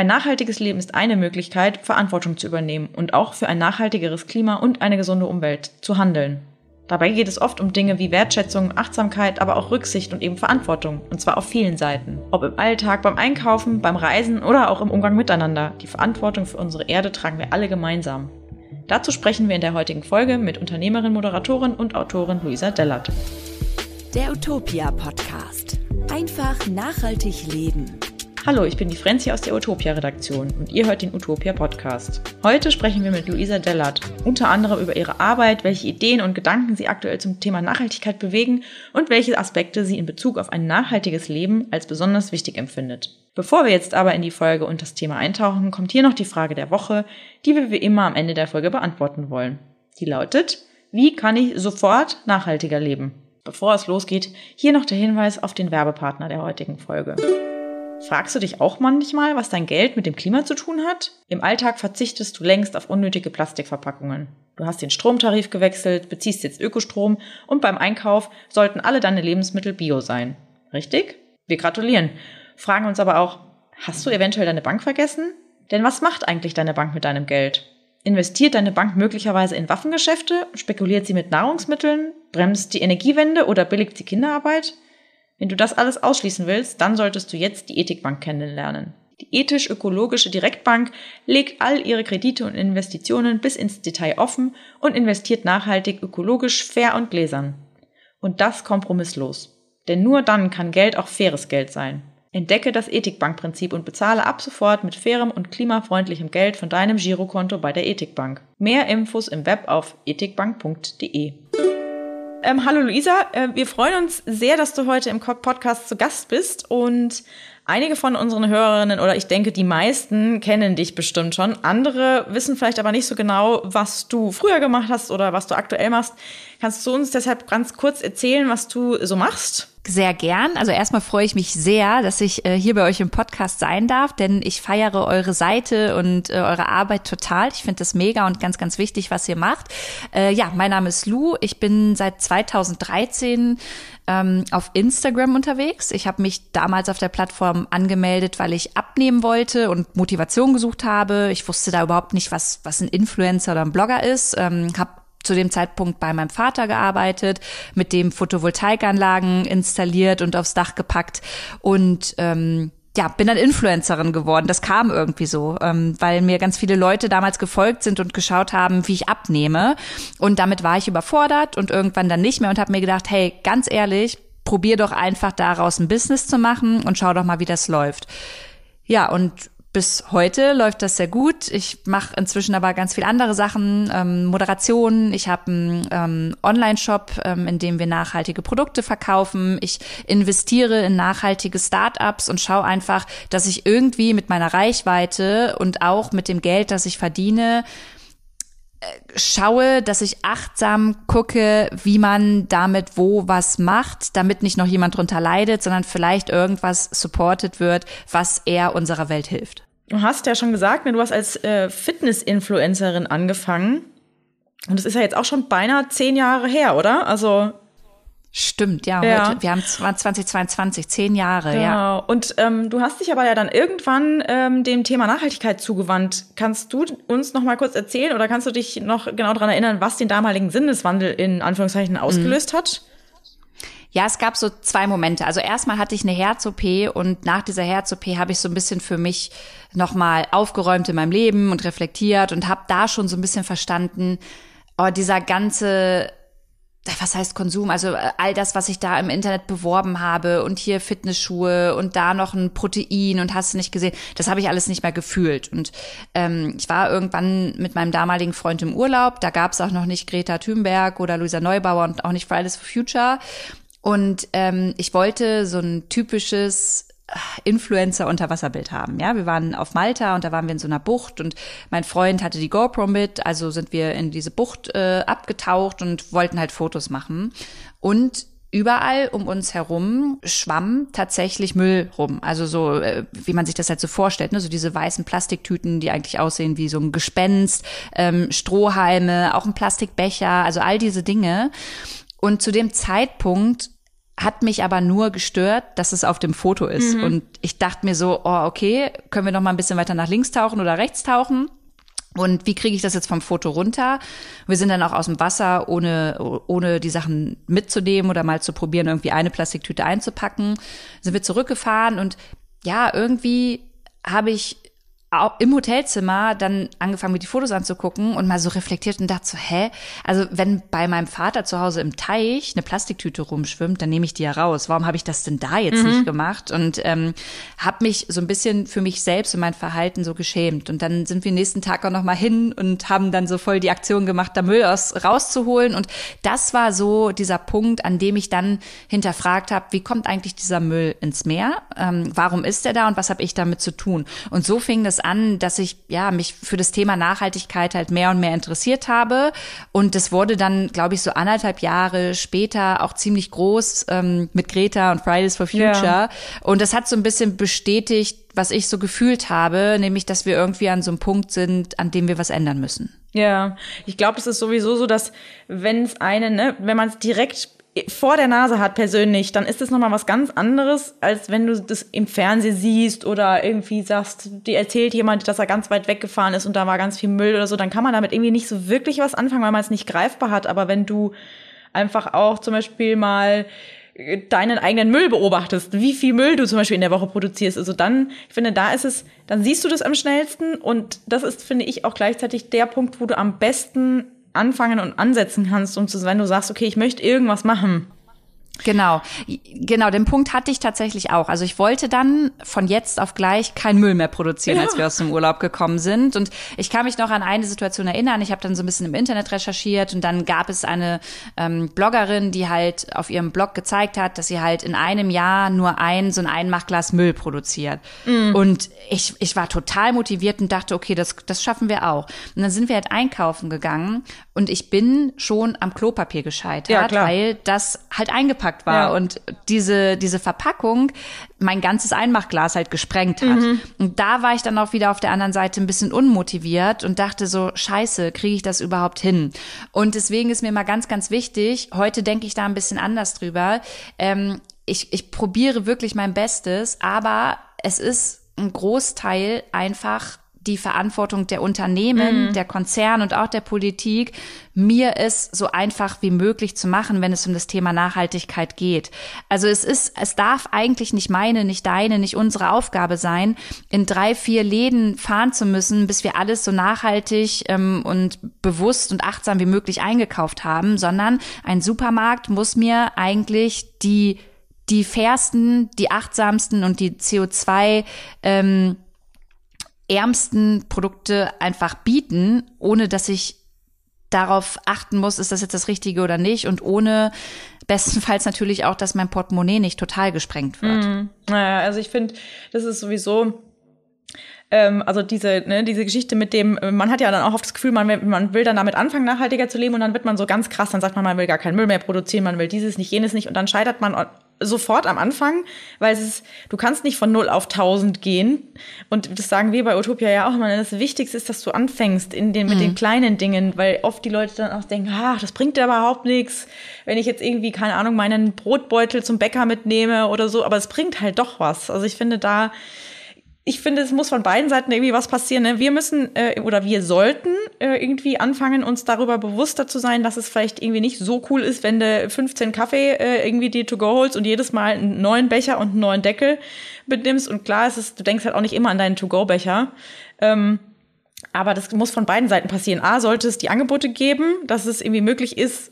Ein nachhaltiges Leben ist eine Möglichkeit, Verantwortung zu übernehmen und auch für ein nachhaltigeres Klima und eine gesunde Umwelt zu handeln. Dabei geht es oft um Dinge wie Wertschätzung, Achtsamkeit, aber auch Rücksicht und eben Verantwortung. Und zwar auf vielen Seiten. Ob im Alltag, beim Einkaufen, beim Reisen oder auch im Umgang miteinander. Die Verantwortung für unsere Erde tragen wir alle gemeinsam. Dazu sprechen wir in der heutigen Folge mit Unternehmerin, Moderatorin und Autorin Luisa Dellert. Der Utopia Podcast. Einfach nachhaltig leben. Hallo, ich bin die Frenzi aus der Utopia-Redaktion und ihr hört den Utopia-Podcast. Heute sprechen wir mit Luisa Dellert, unter anderem über ihre Arbeit, welche Ideen und Gedanken sie aktuell zum Thema Nachhaltigkeit bewegen und welche Aspekte sie in Bezug auf ein nachhaltiges Leben als besonders wichtig empfindet. Bevor wir jetzt aber in die Folge und das Thema eintauchen, kommt hier noch die Frage der Woche, die wir wie immer am Ende der Folge beantworten wollen. Die lautet, wie kann ich sofort nachhaltiger leben? Bevor es losgeht, hier noch der Hinweis auf den Werbepartner der heutigen Folge. Fragst du dich auch manchmal, was dein Geld mit dem Klima zu tun hat? Im Alltag verzichtest du längst auf unnötige Plastikverpackungen. Du hast den Stromtarif gewechselt, beziehst jetzt Ökostrom und beim Einkauf sollten alle deine Lebensmittel bio sein. Richtig? Wir gratulieren. Fragen uns aber auch, hast du eventuell deine Bank vergessen? Denn was macht eigentlich deine Bank mit deinem Geld? Investiert deine Bank möglicherweise in Waffengeschäfte? Spekuliert sie mit Nahrungsmitteln? Bremst die Energiewende oder billigt sie Kinderarbeit? Wenn du das alles ausschließen willst, dann solltest du jetzt die Ethikbank kennenlernen. Die ethisch-ökologische Direktbank legt all ihre Kredite und Investitionen bis ins Detail offen und investiert nachhaltig, ökologisch, fair und gläsern. Und das kompromisslos. Denn nur dann kann Geld auch faires Geld sein. Entdecke das Ethikbankprinzip und bezahle ab sofort mit fairem und klimafreundlichem Geld von deinem Girokonto bei der Ethikbank. Mehr Infos im Web auf ethikbank.de. Ähm, hallo Luisa, äh, wir freuen uns sehr, dass du heute im Podcast zu Gast bist und einige von unseren Hörerinnen oder ich denke die meisten kennen dich bestimmt schon. Andere wissen vielleicht aber nicht so genau, was du früher gemacht hast oder was du aktuell machst. Kannst du uns deshalb ganz kurz erzählen, was du so machst? Sehr gern. Also erstmal freue ich mich sehr, dass ich äh, hier bei euch im Podcast sein darf, denn ich feiere eure Seite und äh, eure Arbeit total. Ich finde das mega und ganz, ganz wichtig, was ihr macht. Äh, ja, mein Name ist Lou. Ich bin seit 2013 ähm, auf Instagram unterwegs. Ich habe mich damals auf der Plattform angemeldet, weil ich abnehmen wollte und Motivation gesucht habe. Ich wusste da überhaupt nicht, was, was ein Influencer oder ein Blogger ist. Ähm, habe zu dem Zeitpunkt bei meinem Vater gearbeitet, mit dem Photovoltaikanlagen installiert und aufs Dach gepackt und ähm, ja, bin dann Influencerin geworden. Das kam irgendwie so, ähm, weil mir ganz viele Leute damals gefolgt sind und geschaut haben, wie ich abnehme. Und damit war ich überfordert und irgendwann dann nicht mehr und habe mir gedacht, hey, ganz ehrlich, probier doch einfach daraus ein Business zu machen und schau doch mal, wie das läuft. Ja, und bis heute läuft das sehr gut. Ich mache inzwischen aber ganz viel andere Sachen, ähm, Moderation. Ich habe einen ähm, Online-Shop, ähm, in dem wir nachhaltige Produkte verkaufen. Ich investiere in nachhaltige Startups und schaue einfach, dass ich irgendwie mit meiner Reichweite und auch mit dem Geld, das ich verdiene, schaue, dass ich achtsam gucke, wie man damit wo was macht, damit nicht noch jemand drunter leidet, sondern vielleicht irgendwas supported wird, was eher unserer Welt hilft. Du hast ja schon gesagt, ne, du hast als äh, Fitness-Influencerin angefangen. Und das ist ja jetzt auch schon beinahe zehn Jahre her, oder? Also Stimmt, ja. ja. Heute, wir haben 2022, zehn Jahre, genau. ja. Und ähm, du hast dich aber ja dann irgendwann ähm, dem Thema Nachhaltigkeit zugewandt. Kannst du uns noch mal kurz erzählen oder kannst du dich noch genau daran erinnern, was den damaligen Sinneswandel in Anführungszeichen ausgelöst mhm. hat? Ja, es gab so zwei Momente. Also erstmal hatte ich eine Herz-OP und nach dieser Herz-OP habe ich so ein bisschen für mich nochmal aufgeräumt in meinem Leben und reflektiert und habe da schon so ein bisschen verstanden, oh, dieser ganze was heißt Konsum? Also äh, all das, was ich da im Internet beworben habe und hier Fitnessschuhe und da noch ein Protein und hast du nicht gesehen, das habe ich alles nicht mehr gefühlt. Und ähm, ich war irgendwann mit meinem damaligen Freund im Urlaub, da gab es auch noch nicht Greta Thunberg oder Luisa Neubauer und auch nicht Fridays for Future. Und ähm, ich wollte so ein typisches Influencer-Unterwasserbild haben. Ja, wir waren auf Malta und da waren wir in so einer Bucht und mein Freund hatte die GoPro mit, also sind wir in diese Bucht äh, abgetaucht und wollten halt Fotos machen. Und überall um uns herum schwamm tatsächlich Müll rum. Also so, äh, wie man sich das halt so vorstellt, ne? so diese weißen Plastiktüten, die eigentlich aussehen wie so ein Gespenst, ähm, Strohhalme, auch ein Plastikbecher, also all diese Dinge. Und zu dem Zeitpunkt hat mich aber nur gestört, dass es auf dem Foto ist. Mhm. Und ich dachte mir so, oh, okay, können wir noch mal ein bisschen weiter nach links tauchen oder rechts tauchen? Und wie kriege ich das jetzt vom Foto runter? Wir sind dann auch aus dem Wasser, ohne, ohne die Sachen mitzunehmen oder mal zu probieren, irgendwie eine Plastiktüte einzupacken. Sind wir zurückgefahren und ja, irgendwie habe ich im Hotelzimmer dann angefangen, mir die Fotos anzugucken und mal so reflektiert und dachte so, hä? Also wenn bei meinem Vater zu Hause im Teich eine Plastiktüte rumschwimmt, dann nehme ich die ja raus. Warum habe ich das denn da jetzt mhm. nicht gemacht? Und ähm, habe mich so ein bisschen für mich selbst und mein Verhalten so geschämt. Und dann sind wir nächsten Tag auch noch mal hin und haben dann so voll die Aktion gemacht, da Müll aus, rauszuholen. Und das war so dieser Punkt, an dem ich dann hinterfragt habe, wie kommt eigentlich dieser Müll ins Meer? Ähm, warum ist er da und was habe ich damit zu tun? Und so fing das an, dass ich ja mich für das Thema Nachhaltigkeit halt mehr und mehr interessiert habe. Und das wurde dann, glaube ich, so anderthalb Jahre später auch ziemlich groß ähm, mit Greta und Fridays for Future. Ja. Und das hat so ein bisschen bestätigt, was ich so gefühlt habe, nämlich, dass wir irgendwie an so einem Punkt sind, an dem wir was ändern müssen. Ja, ich glaube, es ist sowieso so, dass wenn es eine, ne, wenn man es direkt vor der Nase hat persönlich, dann ist das nochmal was ganz anderes, als wenn du das im Fernsehen siehst oder irgendwie sagst, dir erzählt jemand, dass er ganz weit weggefahren ist und da war ganz viel Müll oder so, dann kann man damit irgendwie nicht so wirklich was anfangen, weil man es nicht greifbar hat. Aber wenn du einfach auch zum Beispiel mal deinen eigenen Müll beobachtest, wie viel Müll du zum Beispiel in der Woche produzierst. Also dann, ich finde, da ist es, dann siehst du das am schnellsten und das ist, finde ich, auch gleichzeitig der Punkt, wo du am besten anfangen und ansetzen kannst, um zu, wenn du sagst, okay, ich möchte irgendwas machen. Genau, genau, den Punkt hatte ich tatsächlich auch. Also ich wollte dann von jetzt auf gleich kein Müll mehr produzieren, ja. als wir aus dem Urlaub gekommen sind. Und ich kann mich noch an eine Situation erinnern. Ich habe dann so ein bisschen im Internet recherchiert und dann gab es eine ähm, Bloggerin, die halt auf ihrem Blog gezeigt hat, dass sie halt in einem Jahr nur ein so ein Einmachglas Müll produziert. Mhm. Und ich, ich war total motiviert und dachte, okay, das, das schaffen wir auch. Und dann sind wir halt einkaufen gegangen und ich bin schon am Klopapier gescheitert, ja, weil das halt eingepackt eingepackt war ja. und diese, diese Verpackung mein ganzes Einmachglas halt gesprengt hat. Mhm. Und da war ich dann auch wieder auf der anderen Seite ein bisschen unmotiviert und dachte so, scheiße, kriege ich das überhaupt hin? Und deswegen ist mir mal ganz, ganz wichtig, heute denke ich da ein bisschen anders drüber. Ähm, ich, ich probiere wirklich mein Bestes, aber es ist ein Großteil einfach die Verantwortung der Unternehmen, mhm. der Konzerne und auch der Politik, mir es so einfach wie möglich zu machen, wenn es um das Thema Nachhaltigkeit geht. Also es ist, es darf eigentlich nicht meine, nicht deine, nicht unsere Aufgabe sein, in drei, vier Läden fahren zu müssen, bis wir alles so nachhaltig ähm, und bewusst und achtsam wie möglich eingekauft haben, sondern ein Supermarkt muss mir eigentlich die die fairsten, die achtsamsten und die CO2 ähm, ärmsten Produkte einfach bieten, ohne dass ich darauf achten muss, ist das jetzt das Richtige oder nicht und ohne bestenfalls natürlich auch, dass mein Portemonnaie nicht total gesprengt wird. Mm, naja, also ich finde, das ist sowieso ähm, also diese, ne, diese Geschichte mit dem, man hat ja dann auch oft das Gefühl, man, man will dann damit anfangen, nachhaltiger zu leben und dann wird man so ganz krass, dann sagt man, man will gar keinen Müll mehr produzieren, man will dieses nicht, jenes nicht und dann scheitert man sofort am Anfang, weil es ist, du kannst nicht von null auf tausend gehen. Und das sagen wir bei Utopia ja auch immer. Das Wichtigste ist, dass du anfängst in den, mit mhm. den kleinen Dingen, weil oft die Leute dann auch denken, ach, das bringt ja überhaupt nichts, wenn ich jetzt irgendwie, keine Ahnung, meinen Brotbeutel zum Bäcker mitnehme oder so. Aber es bringt halt doch was. Also ich finde da, ich finde, es muss von beiden Seiten irgendwie was passieren. Ne? Wir müssen äh, oder wir sollten äh, irgendwie anfangen, uns darüber bewusster zu sein, dass es vielleicht irgendwie nicht so cool ist, wenn du 15 Kaffee äh, irgendwie dir to go holst und jedes Mal einen neuen Becher und einen neuen Deckel mitnimmst. Und klar ist es, du denkst halt auch nicht immer an deinen To-Go-Becher. Ähm, aber das muss von beiden Seiten passieren. A, sollte es die Angebote geben, dass es irgendwie möglich ist,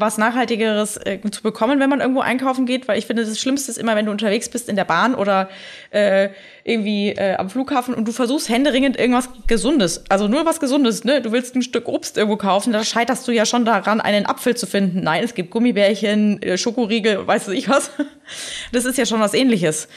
was Nachhaltigeres äh, zu bekommen, wenn man irgendwo einkaufen geht, weil ich finde, das Schlimmste ist immer, wenn du unterwegs bist in der Bahn oder äh, irgendwie äh, am Flughafen und du versuchst händeringend irgendwas Gesundes, also nur was Gesundes, ne? Du willst ein Stück Obst irgendwo kaufen, da scheiterst du ja schon daran, einen Apfel zu finden. Nein, es gibt Gummibärchen, äh, Schokoriegel, weißt du ich was. Das ist ja schon was ähnliches.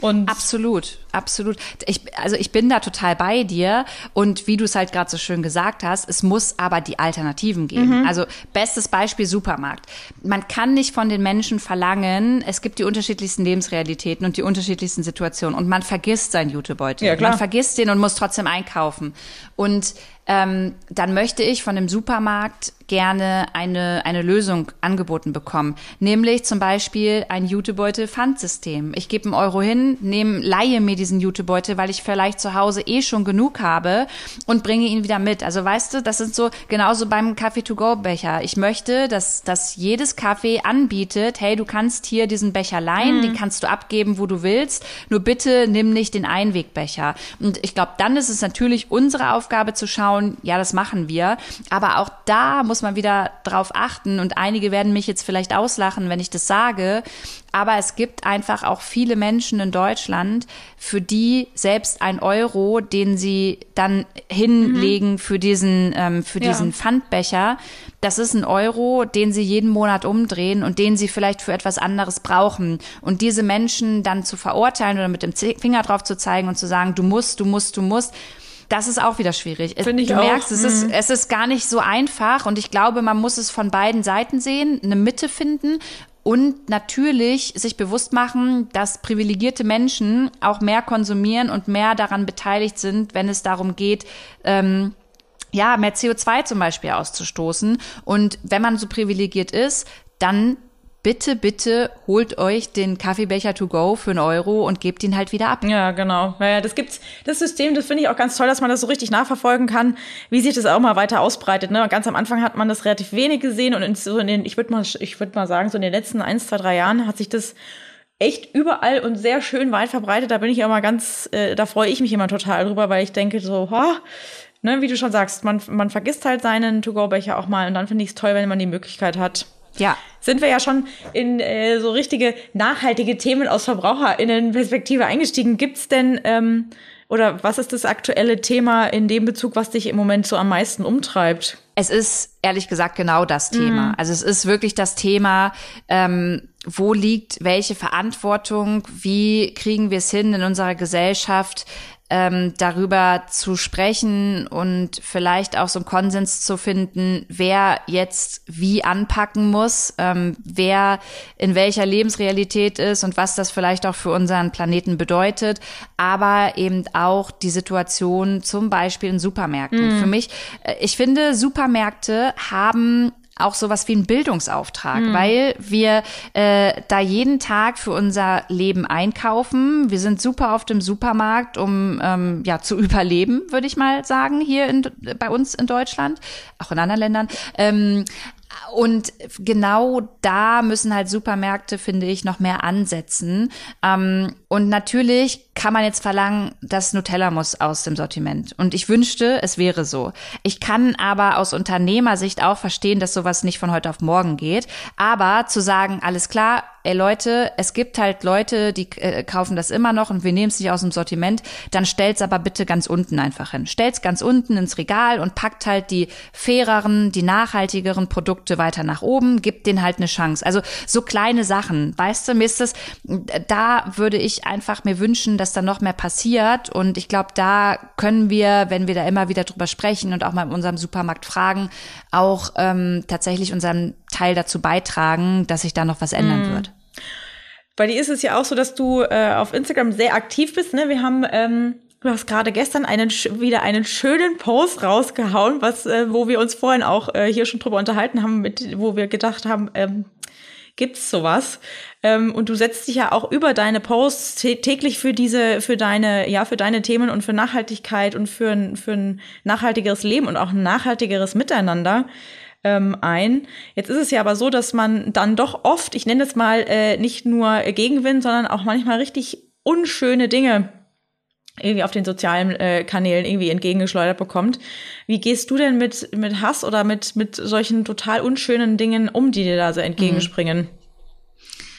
Und absolut, absolut. Ich, also ich bin da total bei dir. Und wie du es halt gerade so schön gesagt hast, es muss aber die Alternativen geben. Mhm. Also bestes Beispiel Supermarkt. Man kann nicht von den Menschen verlangen, es gibt die unterschiedlichsten Lebensrealitäten und die unterschiedlichsten Situationen. Und man vergisst seinen Jutebeutel. Ja, klar. Man vergisst den und muss trotzdem einkaufen. Und ähm, dann möchte ich von dem Supermarkt gerne eine, eine Lösung angeboten bekommen. Nämlich zum Beispiel ein Jutebeutel-Pfandsystem. Ich gebe einen Euro hin, nehme, leihe mir diesen Jutebeutel, weil ich vielleicht zu Hause eh schon genug habe und bringe ihn wieder mit. Also weißt du, das ist so genauso beim Kaffee-to-go-Becher. Ich möchte, dass, dass jedes Kaffee anbietet, hey, du kannst hier diesen Becher leihen, mhm. den kannst du abgeben, wo du willst. Nur bitte nimm nicht den Einwegbecher. Und ich glaube, dann ist es natürlich unsere Aufgabe zu schauen, ja, das machen wir. Aber auch da muss muss man wieder drauf achten und einige werden mich jetzt vielleicht auslachen, wenn ich das sage. Aber es gibt einfach auch viele Menschen in Deutschland, für die selbst ein Euro, den sie dann hinlegen mhm. für diesen, ähm, für ja. diesen Pfandbecher, das ist ein Euro, den sie jeden Monat umdrehen und den sie vielleicht für etwas anderes brauchen. Und diese Menschen dann zu verurteilen oder mit dem Finger drauf zu zeigen und zu sagen, du musst, du musst, du musst, das ist auch wieder schwierig. Finde ich du auch. merkst, es, mhm. ist, es ist gar nicht so einfach und ich glaube, man muss es von beiden Seiten sehen, eine Mitte finden und natürlich sich bewusst machen, dass privilegierte Menschen auch mehr konsumieren und mehr daran beteiligt sind, wenn es darum geht, ähm, ja, mehr CO2 zum Beispiel auszustoßen. Und wenn man so privilegiert ist, dann bitte, bitte holt euch den Kaffeebecher to go für einen Euro und gebt ihn halt wieder ab. Ja, genau. Naja, das gibt's, das System, das finde ich auch ganz toll, dass man das so richtig nachverfolgen kann, wie sich das auch mal weiter ausbreitet. Ne? Ganz am Anfang hat man das relativ wenig gesehen und in, so in den, ich würde mal, ich mal sagen, so in den letzten ein, zwei, drei Jahren hat sich das echt überall und sehr schön weit verbreitet. Da bin ich immer ganz, äh, da freue ich mich immer total drüber, weil ich denke so, ha, ne, wie du schon sagst, man, man vergisst halt seinen To-Go-Becher auch mal und dann finde ich es toll, wenn man die Möglichkeit hat, ja. Sind wir ja schon in äh, so richtige nachhaltige Themen aus VerbraucherInnen-Perspektive eingestiegen. Gibt's denn ähm, oder was ist das aktuelle Thema in dem Bezug, was dich im Moment so am meisten umtreibt? Es ist ehrlich gesagt genau das Thema. Mhm. Also es ist wirklich das Thema, ähm, wo liegt welche Verantwortung, wie kriegen wir es hin in unserer Gesellschaft, ähm, darüber zu sprechen und vielleicht auch so einen Konsens zu finden, wer jetzt wie anpacken muss, ähm, wer in welcher Lebensrealität ist und was das vielleicht auch für unseren Planeten bedeutet, aber eben auch die Situation zum Beispiel in Supermärkten. Mhm. Für mich, äh, ich finde, Supermärkte haben auch sowas wie ein Bildungsauftrag, mhm. weil wir äh, da jeden Tag für unser Leben einkaufen. Wir sind super auf dem Supermarkt, um ähm, ja zu überleben, würde ich mal sagen, hier in, bei uns in Deutschland, auch in anderen Ländern. Ähm, und genau da müssen halt Supermärkte, finde ich, noch mehr ansetzen. Ähm, und natürlich kann man jetzt verlangen, dass Nutella muss aus dem Sortiment. Und ich wünschte, es wäre so. Ich kann aber aus Unternehmersicht auch verstehen, dass sowas nicht von heute auf morgen geht. Aber zu sagen, alles klar, ey Leute, es gibt halt Leute, die äh, kaufen das immer noch und wir nehmen es nicht aus dem Sortiment, dann stellt's aber bitte ganz unten einfach hin. Stellt's ganz unten ins Regal und packt halt die faireren, die nachhaltigeren Produkte weiter nach oben, gibt denen halt eine Chance. Also so kleine Sachen, weißt du, mir ist das, da würde ich einfach mir wünschen, dass da noch mehr passiert. Und ich glaube, da können wir, wenn wir da immer wieder drüber sprechen und auch mal in unserem Supermarkt fragen, auch ähm, tatsächlich unseren Teil dazu beitragen, dass sich da noch was ändern mm. wird. Bei dir ist es ja auch so, dass du äh, auf Instagram sehr aktiv bist. Ne? Wir haben ähm Du hast gerade gestern einen wieder einen schönen Post rausgehauen, was äh, wo wir uns vorhin auch äh, hier schon drüber unterhalten haben, mit wo wir gedacht haben, ähm, gibt's sowas? Ähm, und du setzt dich ja auch über deine Posts täglich für diese, für deine, ja, für deine Themen und für Nachhaltigkeit und für ein, für ein nachhaltigeres Leben und auch ein nachhaltigeres Miteinander ähm, ein. Jetzt ist es ja aber so, dass man dann doch oft, ich nenne es mal äh, nicht nur Gegenwind, sondern auch manchmal richtig unschöne Dinge irgendwie auf den sozialen äh, Kanälen irgendwie entgegengeschleudert bekommt. Wie gehst du denn mit, mit Hass oder mit, mit solchen total unschönen Dingen um, die dir da so entgegenspringen? Mhm.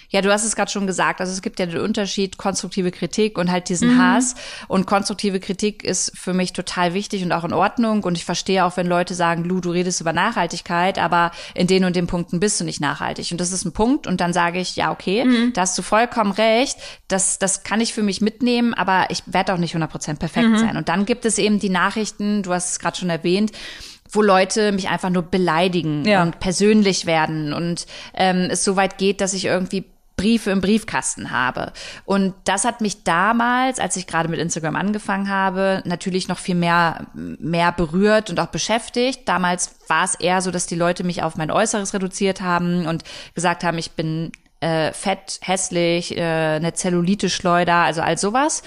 Ja, du hast es gerade schon gesagt. Also es gibt ja den Unterschied konstruktive Kritik und halt diesen mhm. Hass. Und konstruktive Kritik ist für mich total wichtig und auch in Ordnung. Und ich verstehe auch, wenn Leute sagen, Lu, du redest über Nachhaltigkeit, aber in den und den Punkten bist du nicht nachhaltig. Und das ist ein Punkt. Und dann sage ich, ja, okay, mhm. da hast du vollkommen recht. Das, das kann ich für mich mitnehmen, aber ich werde auch nicht 100% perfekt mhm. sein. Und dann gibt es eben die Nachrichten, du hast es gerade schon erwähnt, wo Leute mich einfach nur beleidigen ja. und persönlich werden und ähm, es so weit geht, dass ich irgendwie Briefe im Briefkasten habe. Und das hat mich damals, als ich gerade mit Instagram angefangen habe, natürlich noch viel mehr, mehr berührt und auch beschäftigt. Damals war es eher so, dass die Leute mich auf mein Äußeres reduziert haben und gesagt haben, ich bin äh, fett, hässlich, äh, eine Zellulite-Schleuder, also all sowas.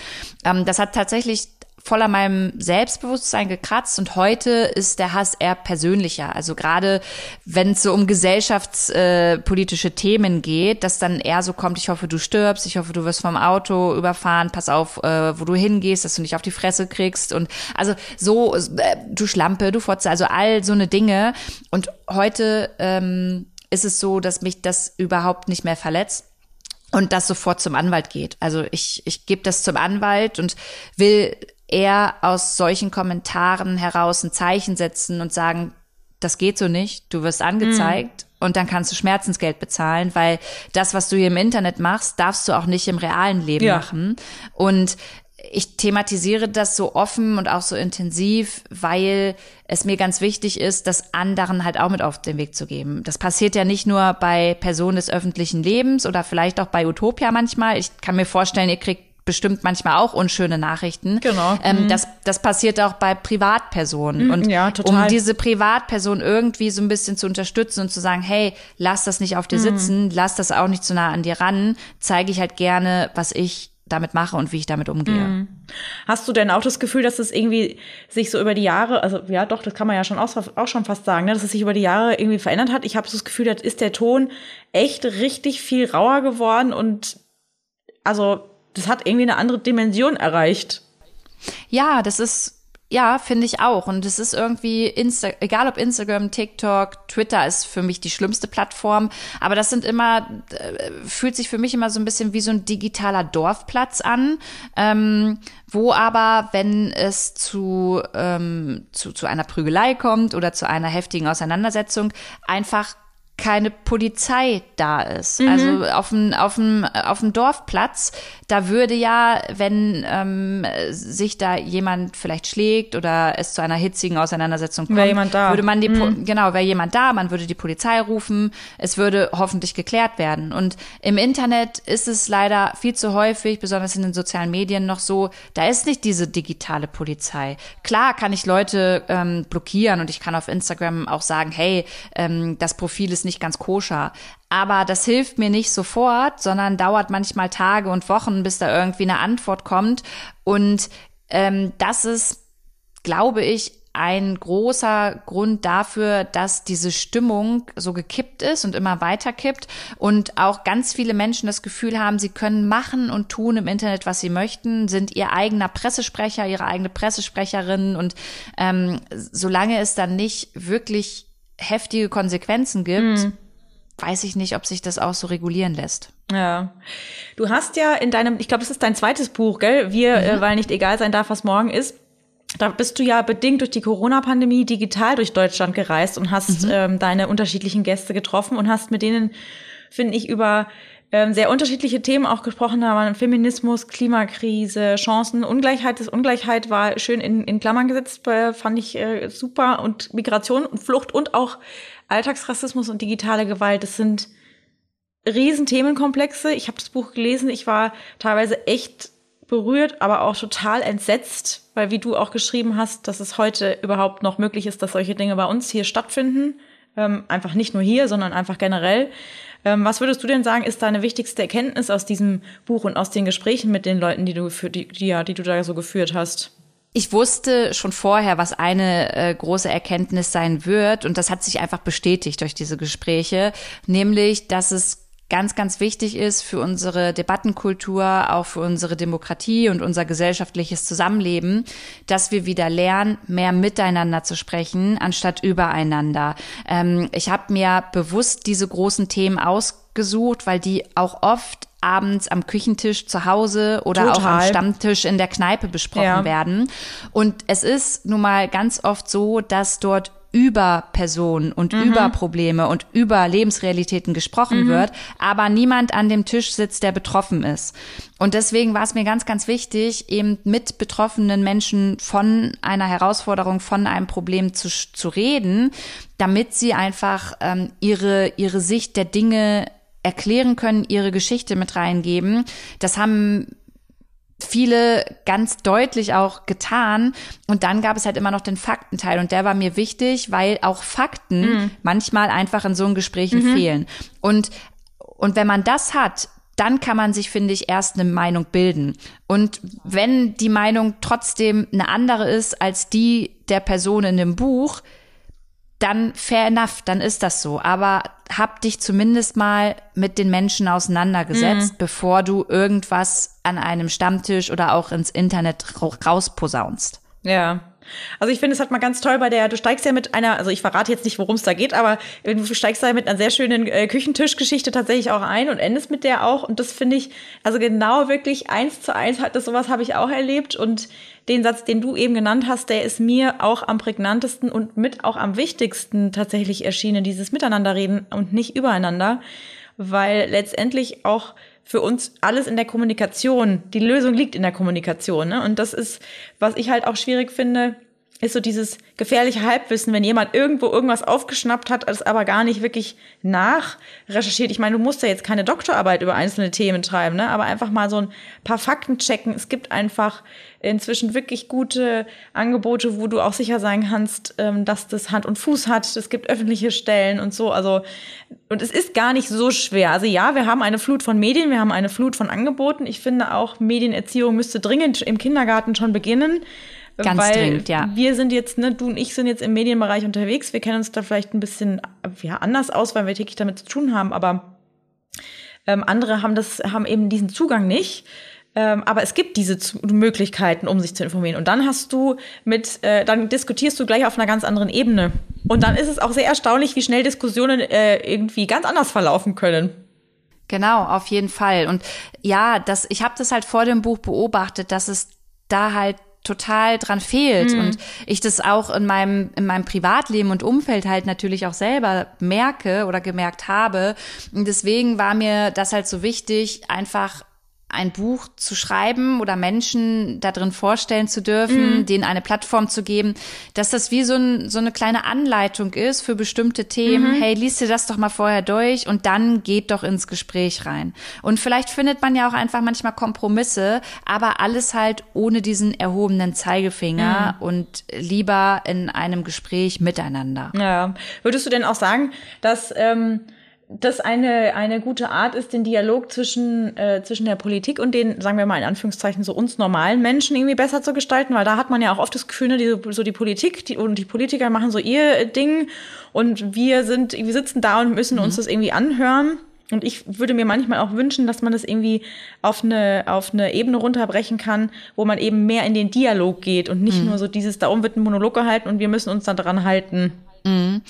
Ähm, das hat tatsächlich voll an meinem Selbstbewusstsein gekratzt und heute ist der Hass eher persönlicher. Also gerade wenn es so um gesellschaftspolitische äh, Themen geht, dass dann eher so kommt, ich hoffe, du stirbst, ich hoffe, du wirst vom Auto überfahren, pass auf, äh, wo du hingehst, dass du nicht auf die Fresse kriegst und also so, äh, du Schlampe, du Fotze, also all so eine Dinge. Und heute ähm, ist es so, dass mich das überhaupt nicht mehr verletzt und das sofort zum Anwalt geht. Also ich, ich gebe das zum Anwalt und will eher aus solchen Kommentaren heraus ein Zeichen setzen und sagen, das geht so nicht, du wirst angezeigt mhm. und dann kannst du Schmerzensgeld bezahlen, weil das, was du hier im Internet machst, darfst du auch nicht im realen Leben ja. machen. Und ich thematisiere das so offen und auch so intensiv, weil es mir ganz wichtig ist, das anderen halt auch mit auf den Weg zu geben. Das passiert ja nicht nur bei Personen des öffentlichen Lebens oder vielleicht auch bei Utopia manchmal. Ich kann mir vorstellen, ihr kriegt bestimmt manchmal auch unschöne Nachrichten. Genau. Ähm, mhm. das, das passiert auch bei Privatpersonen. Mhm, und ja, total. um diese Privatperson irgendwie so ein bisschen zu unterstützen und zu sagen, hey, lass das nicht auf dir mhm. sitzen, lass das auch nicht zu nah an dir ran, zeige ich halt gerne, was ich damit mache und wie ich damit umgehe. Mhm. Hast du denn auch das Gefühl, dass es irgendwie sich so über die Jahre, also ja doch, das kann man ja schon auch, auch schon fast sagen, ne, dass es sich über die Jahre irgendwie verändert hat? Ich habe so das Gefühl, da ist der Ton echt richtig viel rauer geworden und also das hat irgendwie eine andere Dimension erreicht. Ja, das ist ja, finde ich auch. Und es ist irgendwie, Insta egal ob Instagram, TikTok, Twitter ist für mich die schlimmste Plattform. Aber das sind immer, äh, fühlt sich für mich immer so ein bisschen wie so ein digitaler Dorfplatz an, ähm, wo aber, wenn es zu, ähm, zu, zu einer Prügelei kommt oder zu einer heftigen Auseinandersetzung, einfach keine Polizei da ist. Mhm. Also auf dem, auf, dem, auf dem Dorfplatz, da würde ja, wenn ähm, sich da jemand vielleicht schlägt oder es zu einer hitzigen Auseinandersetzung kommt, würde man die, mhm. genau, wäre jemand da, man würde die Polizei rufen, es würde hoffentlich geklärt werden. Und im Internet ist es leider viel zu häufig, besonders in den sozialen Medien noch so, da ist nicht diese digitale Polizei. Klar kann ich Leute ähm, blockieren und ich kann auf Instagram auch sagen, hey, ähm, das Profil ist nicht ganz koscher. Aber das hilft mir nicht sofort, sondern dauert manchmal Tage und Wochen, bis da irgendwie eine Antwort kommt. Und ähm, das ist, glaube ich, ein großer Grund dafür, dass diese Stimmung so gekippt ist und immer weiter kippt und auch ganz viele Menschen das Gefühl haben, sie können machen und tun im Internet, was sie möchten, sind ihr eigener Pressesprecher, ihre eigene Pressesprecherin und ähm, solange es dann nicht wirklich heftige Konsequenzen gibt, mhm. Weiß ich nicht, ob sich das auch so regulieren lässt. Ja. Du hast ja in deinem, ich glaube, das ist dein zweites Buch, gell? Wir, mhm. äh, weil nicht egal sein darf, was morgen ist. Da bist du ja bedingt durch die Corona-Pandemie digital durch Deutschland gereist und hast mhm. ähm, deine unterschiedlichen Gäste getroffen und hast mit denen, finde ich, über ähm, sehr unterschiedliche Themen auch gesprochen haben. Feminismus, Klimakrise, Chancen, Ungleichheit. Das Ungleichheit war schön in, in Klammern gesetzt, äh, fand ich äh, super. Und Migration und Flucht und auch Alltagsrassismus und digitale Gewalt, das sind riesen Themenkomplexe. Ich habe das Buch gelesen, ich war teilweise echt berührt, aber auch total entsetzt, weil wie du auch geschrieben hast, dass es heute überhaupt noch möglich ist, dass solche Dinge bei uns hier stattfinden. Ähm, einfach nicht nur hier, sondern einfach generell. Ähm, was würdest du denn sagen, ist deine wichtigste Erkenntnis aus diesem Buch und aus den Gesprächen mit den Leuten, die du für die, die, die du da so geführt hast? Ich wusste schon vorher, was eine äh, große Erkenntnis sein wird, und das hat sich einfach bestätigt durch diese Gespräche, nämlich, dass es ganz, ganz wichtig ist für unsere Debattenkultur, auch für unsere Demokratie und unser gesellschaftliches Zusammenleben, dass wir wieder lernen, mehr miteinander zu sprechen, anstatt übereinander. Ähm, ich habe mir bewusst diese großen Themen ausgesucht, weil die auch oft abends am Küchentisch zu Hause oder Total. auch am Stammtisch in der Kneipe besprochen ja. werden. Und es ist nun mal ganz oft so, dass dort über Personen und mhm. über Probleme und über Lebensrealitäten gesprochen mhm. wird, aber niemand an dem Tisch sitzt, der betroffen ist. Und deswegen war es mir ganz, ganz wichtig, eben mit betroffenen Menschen von einer Herausforderung, von einem Problem zu, zu reden, damit sie einfach ähm, ihre, ihre Sicht der Dinge erklären können, ihre Geschichte mit reingeben. Das haben viele ganz deutlich auch getan. Und dann gab es halt immer noch den Faktenteil. Und der war mir wichtig, weil auch Fakten mhm. manchmal einfach in so einem Gesprächen mhm. fehlen. Und, und wenn man das hat, dann kann man sich, finde ich, erst eine Meinung bilden. Und wenn die Meinung trotzdem eine andere ist als die der Person in dem Buch, dann fair enough, dann ist das so. Aber hab dich zumindest mal mit den Menschen auseinandergesetzt, mhm. bevor du irgendwas an einem Stammtisch oder auch ins Internet rausposaunst. Ja. Also ich finde es halt mal ganz toll bei der, du steigst ja mit einer, also ich verrate jetzt nicht, worum es da geht, aber du steigst da mit einer sehr schönen äh, Küchentischgeschichte tatsächlich auch ein und endest mit der auch. Und das finde ich, also genau wirklich eins zu eins hat das, sowas habe ich auch erlebt. Und den Satz, den du eben genannt hast, der ist mir auch am prägnantesten und mit auch am wichtigsten tatsächlich erschienen, dieses Miteinanderreden und nicht übereinander. Weil letztendlich auch für uns alles in der Kommunikation. Die Lösung liegt in der Kommunikation. Ne? Und das ist, was ich halt auch schwierig finde, ist so dieses gefährliche Halbwissen, wenn jemand irgendwo irgendwas aufgeschnappt hat, es aber gar nicht wirklich nachrecherchiert. Ich meine, du musst ja jetzt keine Doktorarbeit über einzelne Themen schreiben, ne? aber einfach mal so ein paar Fakten checken. Es gibt einfach inzwischen wirklich gute Angebote, wo du auch sicher sein kannst, ähm, dass das Hand und Fuß hat. Es gibt öffentliche Stellen und so. Also, und es ist gar nicht so schwer. Also ja, wir haben eine Flut von Medien, wir haben eine Flut von Angeboten. Ich finde auch, Medienerziehung müsste dringend im Kindergarten schon beginnen. Ganz weil dringend, ja. Wir sind jetzt, ne, du und ich sind jetzt im Medienbereich unterwegs. Wir kennen uns da vielleicht ein bisschen ja, anders aus, weil wir täglich damit zu tun haben, aber ähm, andere haben das, haben eben diesen Zugang nicht. Ähm, aber es gibt diese Z Möglichkeiten, um sich zu informieren. Und dann hast du mit, äh, dann diskutierst du gleich auf einer ganz anderen Ebene. Und dann ist es auch sehr erstaunlich, wie schnell Diskussionen äh, irgendwie ganz anders verlaufen können. Genau, auf jeden Fall. Und ja, das, ich habe das halt vor dem Buch beobachtet, dass es da halt total dran fehlt mhm. und ich das auch in meinem in meinem Privatleben und Umfeld halt natürlich auch selber merke oder gemerkt habe und deswegen war mir das halt so wichtig einfach ein Buch zu schreiben oder Menschen da drin vorstellen zu dürfen, mm. denen eine Plattform zu geben, dass das wie so, ein, so eine kleine Anleitung ist für bestimmte Themen. Mhm. Hey, liest dir das doch mal vorher durch und dann geht doch ins Gespräch rein. Und vielleicht findet man ja auch einfach manchmal Kompromisse, aber alles halt ohne diesen erhobenen Zeigefinger mm. und lieber in einem Gespräch miteinander. Ja. Würdest du denn auch sagen, dass ähm das eine, eine gute Art ist, den Dialog zwischen, äh, zwischen der Politik und den, sagen wir mal in Anführungszeichen, so uns normalen Menschen irgendwie besser zu gestalten, weil da hat man ja auch oft das Gefühl, ne, die, so die Politik die, und die Politiker machen so ihr Ding und wir sind, wir sitzen da und müssen mhm. uns das irgendwie anhören. Und ich würde mir manchmal auch wünschen, dass man das irgendwie auf eine, auf eine Ebene runterbrechen kann, wo man eben mehr in den Dialog geht und nicht mhm. nur so dieses, darum wird ein Monolog gehalten und wir müssen uns dann daran halten. Mhm.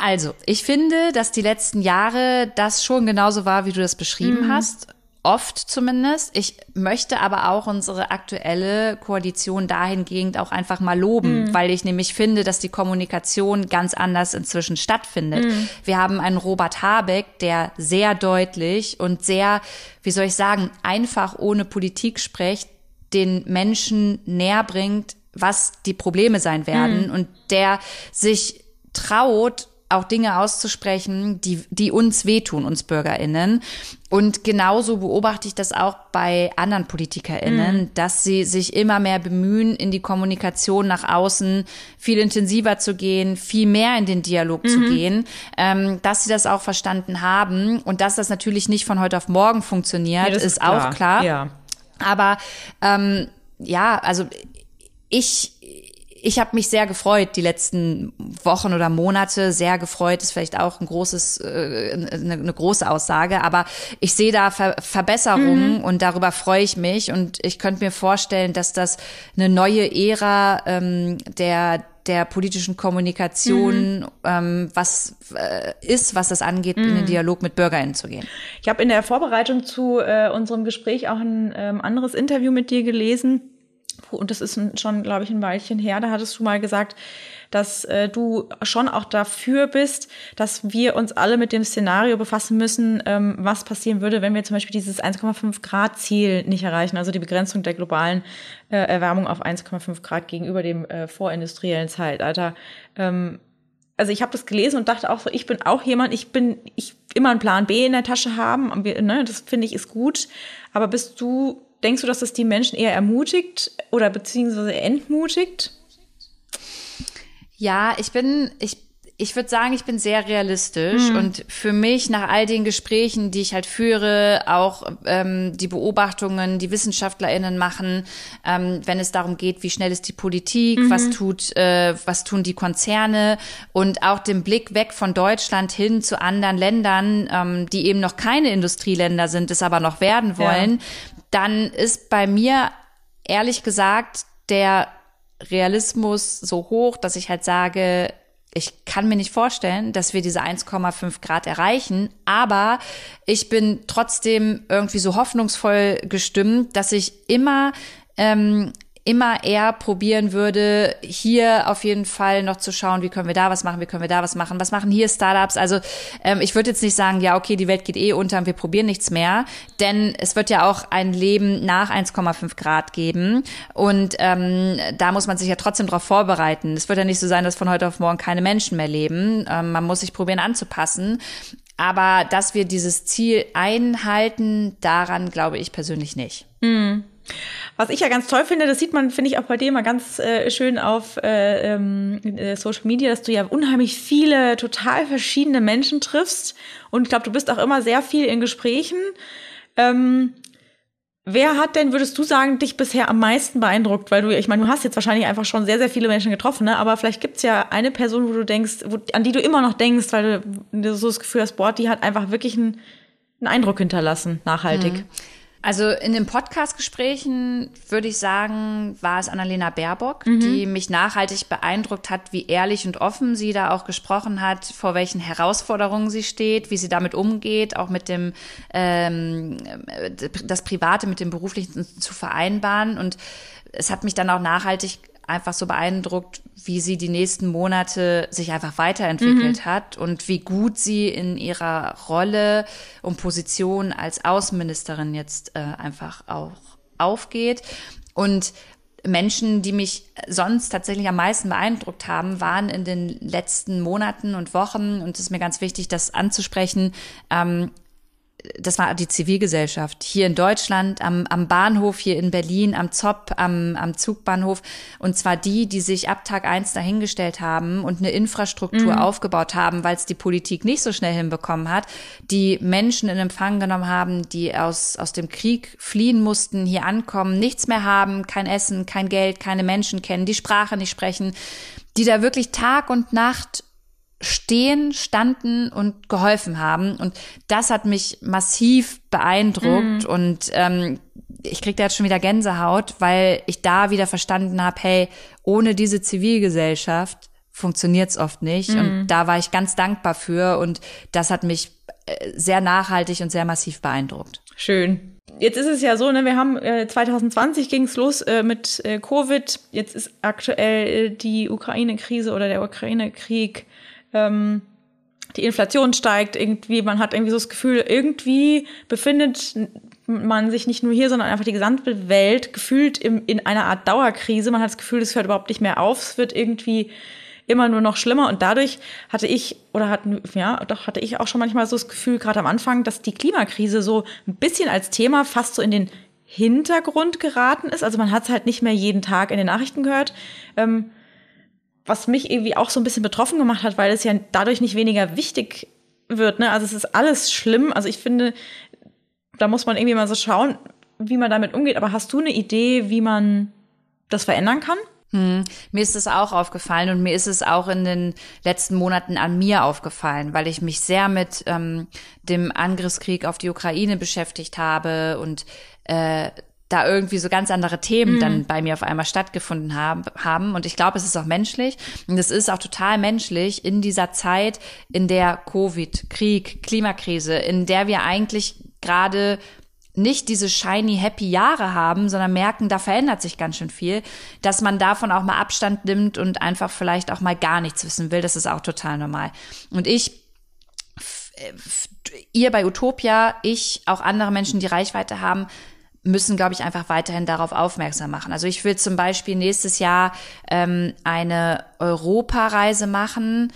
Also, ich finde, dass die letzten Jahre das schon genauso war, wie du das beschrieben mhm. hast. Oft zumindest. Ich möchte aber auch unsere aktuelle Koalition dahingehend auch einfach mal loben, mhm. weil ich nämlich finde, dass die Kommunikation ganz anders inzwischen stattfindet. Mhm. Wir haben einen Robert Habeck, der sehr deutlich und sehr, wie soll ich sagen, einfach ohne Politik spricht, den Menschen näher bringt, was die Probleme sein werden mhm. und der sich traut, auch Dinge auszusprechen, die, die uns wehtun, uns BürgerInnen. Und genauso beobachte ich das auch bei anderen PolitikerInnen, mhm. dass sie sich immer mehr bemühen, in die Kommunikation nach außen viel intensiver zu gehen, viel mehr in den Dialog mhm. zu gehen, ähm, dass sie das auch verstanden haben und dass das natürlich nicht von heute auf morgen funktioniert, ja, ist, ist auch klar. Ja. Aber ähm, ja, also ich ich habe mich sehr gefreut, die letzten Wochen oder Monate sehr gefreut, ist vielleicht auch ein großes, äh, eine, eine große Aussage, aber ich sehe da Ver Verbesserungen mhm. und darüber freue ich mich und ich könnte mir vorstellen, dass das eine neue Ära ähm, der der politischen Kommunikation, mhm. ähm, was äh, ist, was das angeht, mhm. in den mhm. Dialog mit BürgerInnen zu gehen. Ich habe in der Vorbereitung zu äh, unserem Gespräch auch ein ähm, anderes Interview mit dir gelesen und das ist schon, glaube ich, ein Weilchen her, da hattest du mal gesagt, dass äh, du schon auch dafür bist, dass wir uns alle mit dem Szenario befassen müssen, ähm, was passieren würde, wenn wir zum Beispiel dieses 1,5 Grad Ziel nicht erreichen, also die Begrenzung der globalen äh, Erwärmung auf 1,5 Grad gegenüber dem äh, vorindustriellen Zeitalter. Ähm, also ich habe das gelesen und dachte auch so, ich bin auch jemand, ich bin, ich immer einen Plan B in der Tasche haben. Ne, das finde ich ist gut. Aber bist du, denkst du, dass das die Menschen eher ermutigt oder beziehungsweise entmutigt? Ja, ich bin, ich ich würde sagen, ich bin sehr realistisch mhm. und für mich nach all den Gesprächen, die ich halt führe, auch ähm, die Beobachtungen, die WissenschaftlerInnen machen, ähm, wenn es darum geht, wie schnell ist die Politik, mhm. was tut, äh, was tun die Konzerne und auch den Blick weg von Deutschland hin zu anderen Ländern, ähm, die eben noch keine Industrieländer sind, es aber noch werden wollen, ja. Dann ist bei mir ehrlich gesagt der Realismus so hoch, dass ich halt sage, ich kann mir nicht vorstellen, dass wir diese 1,5 Grad erreichen, aber ich bin trotzdem irgendwie so hoffnungsvoll gestimmt, dass ich immer ähm, immer eher probieren würde, hier auf jeden Fall noch zu schauen, wie können wir da was machen, wie können wir da was machen, was machen hier Startups. Also ähm, ich würde jetzt nicht sagen, ja, okay, die Welt geht eh unter und wir probieren nichts mehr, denn es wird ja auch ein Leben nach 1,5 Grad geben und ähm, da muss man sich ja trotzdem darauf vorbereiten. Es wird ja nicht so sein, dass von heute auf morgen keine Menschen mehr leben. Ähm, man muss sich probieren anzupassen. Aber dass wir dieses Ziel einhalten, daran glaube ich persönlich nicht. Mhm. Was ich ja ganz toll finde, das sieht man, finde ich, auch bei dir mal ganz äh, schön auf äh, ähm, äh, Social Media, dass du ja unheimlich viele total verschiedene Menschen triffst. Und ich glaube, du bist auch immer sehr viel in Gesprächen. Ähm, wer hat denn, würdest du sagen, dich bisher am meisten beeindruckt? Weil du, ich meine, du hast jetzt wahrscheinlich einfach schon sehr, sehr viele Menschen getroffen, ne? aber vielleicht gibt's ja eine Person, wo du denkst, wo, an die du immer noch denkst, weil du so das Gefühl hast, boah, die hat einfach wirklich einen, einen Eindruck hinterlassen, nachhaltig. Also in den Podcast-Gesprächen würde ich sagen, war es Annalena Baerbock, mhm. die mich nachhaltig beeindruckt hat, wie ehrlich und offen sie da auch gesprochen hat, vor welchen Herausforderungen sie steht, wie sie damit umgeht, auch mit dem ähm, das Private mit dem Beruflichen zu vereinbaren. Und es hat mich dann auch nachhaltig einfach so beeindruckt, wie sie die nächsten Monate sich einfach weiterentwickelt mhm. hat und wie gut sie in ihrer Rolle und Position als Außenministerin jetzt äh, einfach auch aufgeht. Und Menschen, die mich sonst tatsächlich am meisten beeindruckt haben, waren in den letzten Monaten und Wochen, und es ist mir ganz wichtig, das anzusprechen, ähm, das war die Zivilgesellschaft hier in Deutschland, am, am Bahnhof hier in Berlin, am ZOP, am, am Zugbahnhof. Und zwar die, die sich ab Tag eins dahingestellt haben und eine Infrastruktur mhm. aufgebaut haben, weil es die Politik nicht so schnell hinbekommen hat, die Menschen in Empfang genommen haben, die aus, aus dem Krieg fliehen mussten, hier ankommen, nichts mehr haben, kein Essen, kein Geld, keine Menschen kennen, die Sprache nicht sprechen, die da wirklich Tag und Nacht stehen, standen und geholfen haben. Und das hat mich massiv beeindruckt. Mhm. Und ähm, ich krieg da jetzt schon wieder Gänsehaut, weil ich da wieder verstanden habe, hey, ohne diese Zivilgesellschaft funktioniert's oft nicht. Mhm. Und da war ich ganz dankbar für. Und das hat mich äh, sehr nachhaltig und sehr massiv beeindruckt. Schön. Jetzt ist es ja so, ne, wir haben äh, 2020 ging's los äh, mit äh, Covid. Jetzt ist aktuell äh, die Ukraine-Krise oder der Ukraine-Krieg ähm, die Inflation steigt, irgendwie, man hat irgendwie so das Gefühl, irgendwie befindet man sich nicht nur hier, sondern einfach die gesamte Welt gefühlt im, in einer Art Dauerkrise. Man hat das Gefühl, es hört überhaupt nicht mehr auf, es wird irgendwie immer nur noch schlimmer und dadurch hatte ich oder hatten ja doch hatte ich auch schon manchmal so das Gefühl gerade am Anfang, dass die Klimakrise so ein bisschen als Thema fast so in den Hintergrund geraten ist. Also man hat es halt nicht mehr jeden Tag in den Nachrichten gehört. Ähm, was mich irgendwie auch so ein bisschen betroffen gemacht hat, weil es ja dadurch nicht weniger wichtig wird. Ne? Also es ist alles schlimm. Also ich finde, da muss man irgendwie mal so schauen, wie man damit umgeht. Aber hast du eine Idee, wie man das verändern kann? Hm. Mir ist es auch aufgefallen und mir ist es auch in den letzten Monaten an mir aufgefallen, weil ich mich sehr mit ähm, dem Angriffskrieg auf die Ukraine beschäftigt habe und äh, da irgendwie so ganz andere Themen mhm. dann bei mir auf einmal stattgefunden haben, haben. Und ich glaube, es ist auch menschlich. Und es ist auch total menschlich in dieser Zeit, in der Covid, Krieg, Klimakrise, in der wir eigentlich gerade nicht diese shiny happy Jahre haben, sondern merken, da verändert sich ganz schön viel, dass man davon auch mal Abstand nimmt und einfach vielleicht auch mal gar nichts wissen will. Das ist auch total normal. Und ich ihr bei Utopia, ich, auch andere Menschen, die Reichweite haben, müssen, glaube ich, einfach weiterhin darauf aufmerksam machen. Also ich will zum Beispiel nächstes Jahr ähm, eine Europareise machen,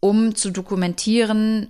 um zu dokumentieren,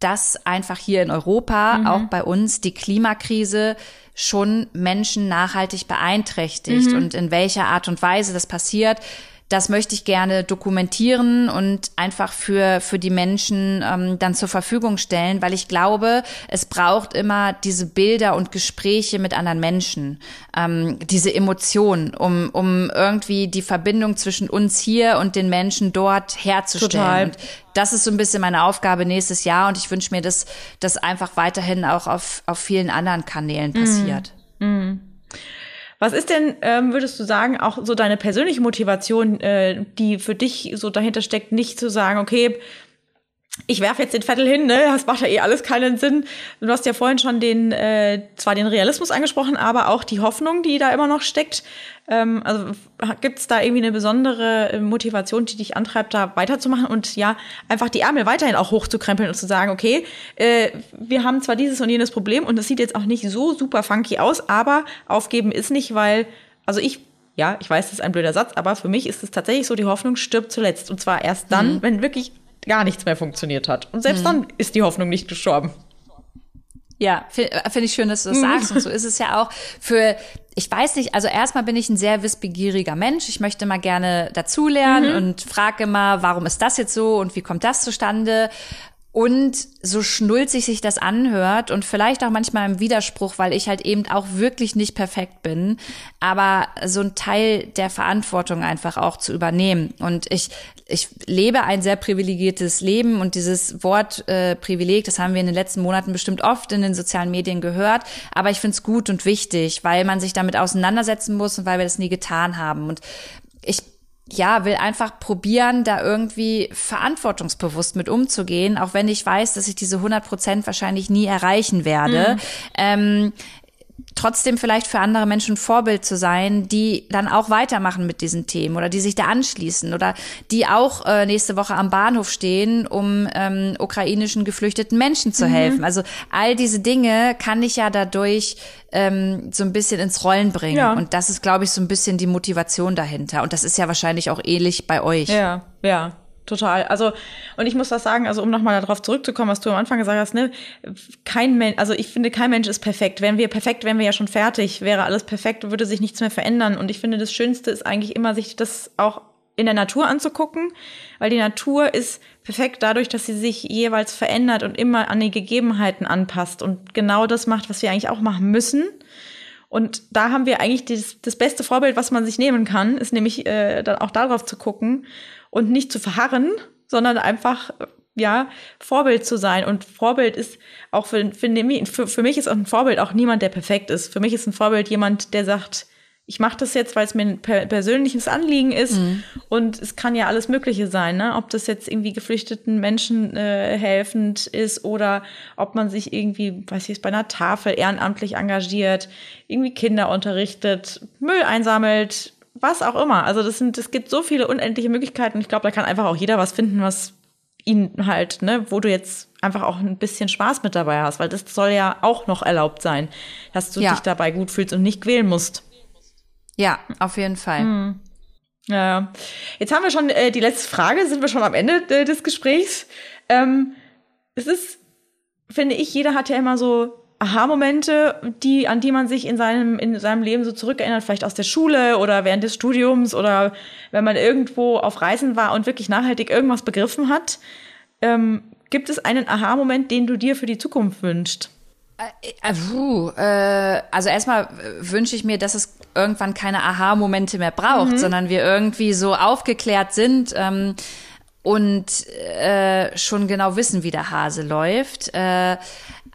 dass einfach hier in Europa, mhm. auch bei uns, die Klimakrise schon Menschen nachhaltig beeinträchtigt mhm. und in welcher Art und Weise das passiert das möchte ich gerne dokumentieren und einfach für, für die Menschen ähm, dann zur Verfügung stellen, weil ich glaube, es braucht immer diese Bilder und Gespräche mit anderen Menschen, ähm, diese Emotionen, um, um irgendwie die Verbindung zwischen uns hier und den Menschen dort herzustellen. Total. Und das ist so ein bisschen meine Aufgabe nächstes Jahr und ich wünsche mir, dass das einfach weiterhin auch auf, auf vielen anderen Kanälen passiert. Mm. Mm. Was ist denn, ähm, würdest du sagen, auch so deine persönliche Motivation, äh, die für dich so dahinter steckt, nicht zu sagen, okay, ich werfe jetzt den Vettel hin, ne? Das macht ja eh alles keinen Sinn. Du hast ja vorhin schon den, äh, zwar den Realismus angesprochen, aber auch die Hoffnung, die da immer noch steckt. Ähm, also gibt es da irgendwie eine besondere äh, Motivation, die dich antreibt, da weiterzumachen und ja, einfach die Ärmel weiterhin auch hochzukrempeln und zu sagen, okay, äh, wir haben zwar dieses und jenes Problem und es sieht jetzt auch nicht so super funky aus, aber aufgeben ist nicht, weil, also ich ja, ich weiß, das ist ein blöder Satz, aber für mich ist es tatsächlich so, die Hoffnung stirbt zuletzt. Und zwar erst dann, mhm. wenn wirklich gar nichts mehr funktioniert hat. Und selbst mhm. dann ist die Hoffnung nicht gestorben. Ja, finde find ich schön, dass du das mhm. sagst. Und so ist es ja auch für, ich weiß nicht, also erstmal bin ich ein sehr wissbegieriger Mensch. Ich möchte mal gerne dazulernen mhm. und frage immer, warum ist das jetzt so und wie kommt das zustande? Und so schnulzig sich das anhört und vielleicht auch manchmal im Widerspruch, weil ich halt eben auch wirklich nicht perfekt bin, aber so ein Teil der Verantwortung einfach auch zu übernehmen. Und ich, ich lebe ein sehr privilegiertes Leben und dieses Wort äh, Privileg, das haben wir in den letzten Monaten bestimmt oft in den sozialen Medien gehört, aber ich finde es gut und wichtig, weil man sich damit auseinandersetzen muss und weil wir das nie getan haben. Und ich ja, will einfach probieren, da irgendwie verantwortungsbewusst mit umzugehen, auch wenn ich weiß, dass ich diese 100 Prozent wahrscheinlich nie erreichen werde. Mhm. Ähm, trotzdem vielleicht für andere Menschen Vorbild zu sein, die dann auch weitermachen mit diesen Themen oder die sich da anschließen oder die auch äh, nächste Woche am Bahnhof stehen, um ähm, ukrainischen geflüchteten Menschen zu mhm. helfen. Also all diese Dinge kann ich ja dadurch ähm, so ein bisschen ins Rollen bringen. Ja. Und das ist, glaube ich, so ein bisschen die Motivation dahinter. Und das ist ja wahrscheinlich auch ähnlich bei euch. Ja, ja total. Also, und ich muss das sagen, also um nochmal darauf zurückzukommen, was du am Anfang gesagt hast, ne, kein Mensch, also ich finde, kein Mensch ist perfekt. Wären wir perfekt, wären wir ja schon fertig, wäre alles perfekt, würde sich nichts mehr verändern. Und ich finde, das Schönste ist eigentlich immer, sich das auch in der Natur anzugucken, weil die Natur ist perfekt dadurch, dass sie sich jeweils verändert und immer an die Gegebenheiten anpasst und genau das macht, was wir eigentlich auch machen müssen. Und da haben wir eigentlich das, das beste Vorbild, was man sich nehmen kann, ist nämlich äh, dann auch darauf zu gucken und nicht zu verharren, sondern einfach ja, Vorbild zu sein. Und Vorbild ist auch für, für, für, mich ist auch ein Vorbild auch niemand, der perfekt ist. Für mich ist ein Vorbild jemand, der sagt, ich mache das jetzt, weil es mir ein per persönliches Anliegen ist. Mhm. Und es kann ja alles Mögliche sein, ne? Ob das jetzt irgendwie geflüchteten Menschen äh, helfend ist oder ob man sich irgendwie, weiß ich, bei einer Tafel ehrenamtlich engagiert, irgendwie Kinder unterrichtet, Müll einsammelt, was auch immer. Also das sind, es gibt so viele unendliche Möglichkeiten. Ich glaube, da kann einfach auch jeder was finden, was ihn halt, ne, wo du jetzt einfach auch ein bisschen Spaß mit dabei hast, weil das soll ja auch noch erlaubt sein, dass du ja. dich dabei gut fühlst und nicht quälen musst. Ja, auf jeden Fall. Hm. Ja, jetzt haben wir schon äh, die letzte Frage, sind wir schon am Ende äh, des Gesprächs. Ähm, es ist, finde ich, jeder hat ja immer so Aha-Momente, die, an die man sich in seinem, in seinem Leben so zurückerinnert, vielleicht aus der Schule oder während des Studiums oder wenn man irgendwo auf Reisen war und wirklich nachhaltig irgendwas begriffen hat. Ähm, gibt es einen Aha-Moment, den du dir für die Zukunft wünschst? Äh, äh, also erstmal wünsche ich mir, dass es irgendwann keine Aha-Momente mehr braucht, mhm. sondern wir irgendwie so aufgeklärt sind ähm, und äh, schon genau wissen, wie der Hase läuft. Äh,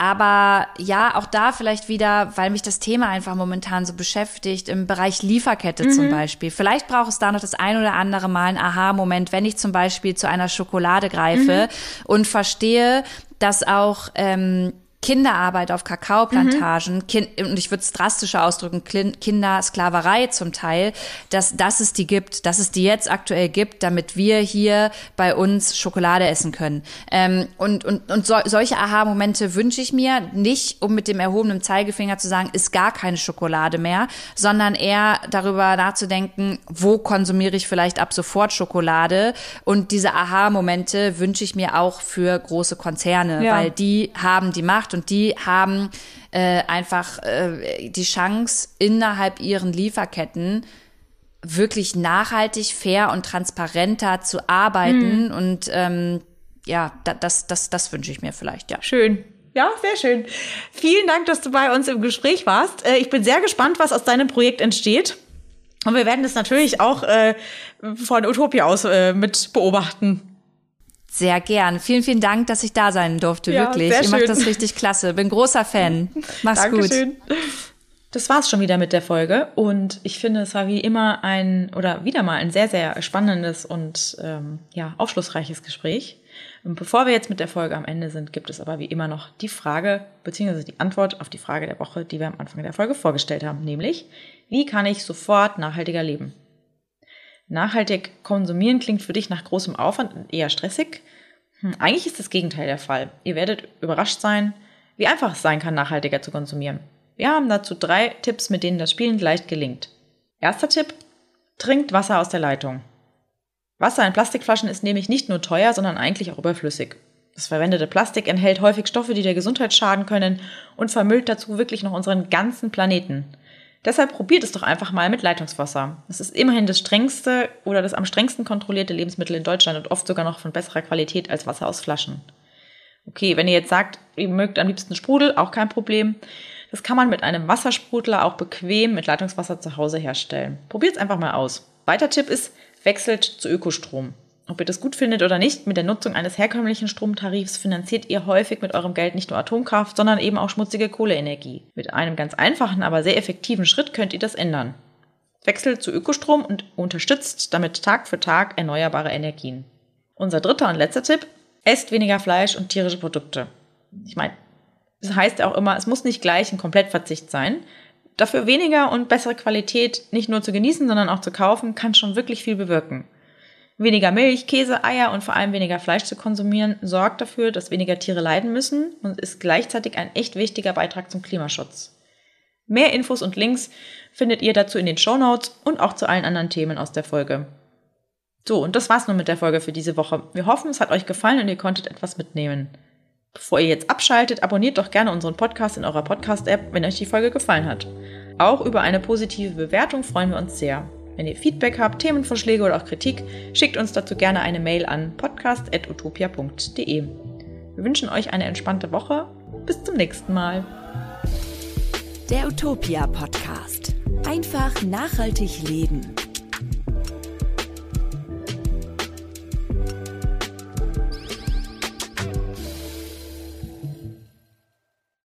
aber ja, auch da vielleicht wieder, weil mich das Thema einfach momentan so beschäftigt, im Bereich Lieferkette mhm. zum Beispiel. Vielleicht braucht es da noch das ein oder andere Mal einen Aha-Moment, wenn ich zum Beispiel zu einer Schokolade greife mhm. und verstehe, dass auch ähm, Kinderarbeit auf Kakaoplantagen, mhm. kind, und ich würde es drastischer ausdrücken, Kindersklaverei zum Teil, dass, dass es die gibt, dass es die jetzt aktuell gibt, damit wir hier bei uns Schokolade essen können. Ähm, und und, und so, solche Aha-Momente wünsche ich mir nicht, um mit dem erhobenen Zeigefinger zu sagen, ist gar keine Schokolade mehr, sondern eher darüber nachzudenken, wo konsumiere ich vielleicht ab sofort Schokolade. Und diese Aha-Momente wünsche ich mir auch für große Konzerne, ja. weil die haben die Macht und die haben äh, einfach äh, die Chance, innerhalb ihren Lieferketten wirklich nachhaltig, fair und transparenter zu arbeiten. Mhm. Und ähm, ja, das, das, das wünsche ich mir vielleicht, ja. Schön. Ja, sehr schön. Vielen Dank, dass du bei uns im Gespräch warst. Äh, ich bin sehr gespannt, was aus deinem Projekt entsteht. Und wir werden das natürlich auch äh, von Utopia aus äh, mit beobachten. Sehr gern. Vielen, vielen Dank, dass ich da sein durfte. Ja, wirklich. Ihr macht das richtig klasse. Bin großer Fan. Mach's Dankeschön. gut. Das war's schon wieder mit der Folge. Und ich finde, es war wie immer ein oder wieder mal ein sehr, sehr spannendes und ähm, ja, aufschlussreiches Gespräch. Und bevor wir jetzt mit der Folge am Ende sind, gibt es aber wie immer noch die Frage beziehungsweise die Antwort auf die Frage der Woche, die wir am Anfang der Folge vorgestellt haben, nämlich, wie kann ich sofort nachhaltiger leben? Nachhaltig konsumieren klingt für dich nach großem Aufwand eher stressig. Hm, eigentlich ist das Gegenteil der Fall. Ihr werdet überrascht sein, wie einfach es sein kann, nachhaltiger zu konsumieren. Wir haben dazu drei Tipps, mit denen das Spielen leicht gelingt. Erster Tipp, trinkt Wasser aus der Leitung. Wasser in Plastikflaschen ist nämlich nicht nur teuer, sondern eigentlich auch überflüssig. Das verwendete Plastik enthält häufig Stoffe, die der Gesundheit schaden können und vermüllt dazu wirklich noch unseren ganzen Planeten. Deshalb probiert es doch einfach mal mit Leitungswasser. Es ist immerhin das strengste oder das am strengsten kontrollierte Lebensmittel in Deutschland und oft sogar noch von besserer Qualität als Wasser aus Flaschen. Okay, wenn ihr jetzt sagt, ihr mögt am liebsten Sprudel, auch kein Problem. Das kann man mit einem Wassersprudler auch bequem mit Leitungswasser zu Hause herstellen. Probiert es einfach mal aus. Weiter Tipp ist, wechselt zu Ökostrom. Ob ihr das gut findet oder nicht, mit der Nutzung eines herkömmlichen Stromtarifs finanziert ihr häufig mit eurem Geld nicht nur Atomkraft, sondern eben auch schmutzige Kohleenergie. Mit einem ganz einfachen, aber sehr effektiven Schritt könnt ihr das ändern. Wechselt zu Ökostrom und unterstützt damit Tag für Tag erneuerbare Energien. Unser dritter und letzter Tipp, esst weniger Fleisch und tierische Produkte. Ich meine, das heißt auch immer, es muss nicht gleich ein Komplettverzicht sein. Dafür weniger und bessere Qualität nicht nur zu genießen, sondern auch zu kaufen, kann schon wirklich viel bewirken. Weniger Milch, Käse, Eier und vor allem weniger Fleisch zu konsumieren sorgt dafür, dass weniger Tiere leiden müssen und ist gleichzeitig ein echt wichtiger Beitrag zum Klimaschutz. Mehr Infos und Links findet ihr dazu in den Show Notes und auch zu allen anderen Themen aus der Folge. So, und das war's nun mit der Folge für diese Woche. Wir hoffen, es hat euch gefallen und ihr konntet etwas mitnehmen. Bevor ihr jetzt abschaltet, abonniert doch gerne unseren Podcast in eurer Podcast-App, wenn euch die Folge gefallen hat. Auch über eine positive Bewertung freuen wir uns sehr. Wenn ihr Feedback habt, Themenvorschläge oder auch Kritik, schickt uns dazu gerne eine Mail an podcast.utopia.de. Wir wünschen euch eine entspannte Woche. Bis zum nächsten Mal. Der Utopia Podcast. Einfach nachhaltig leben.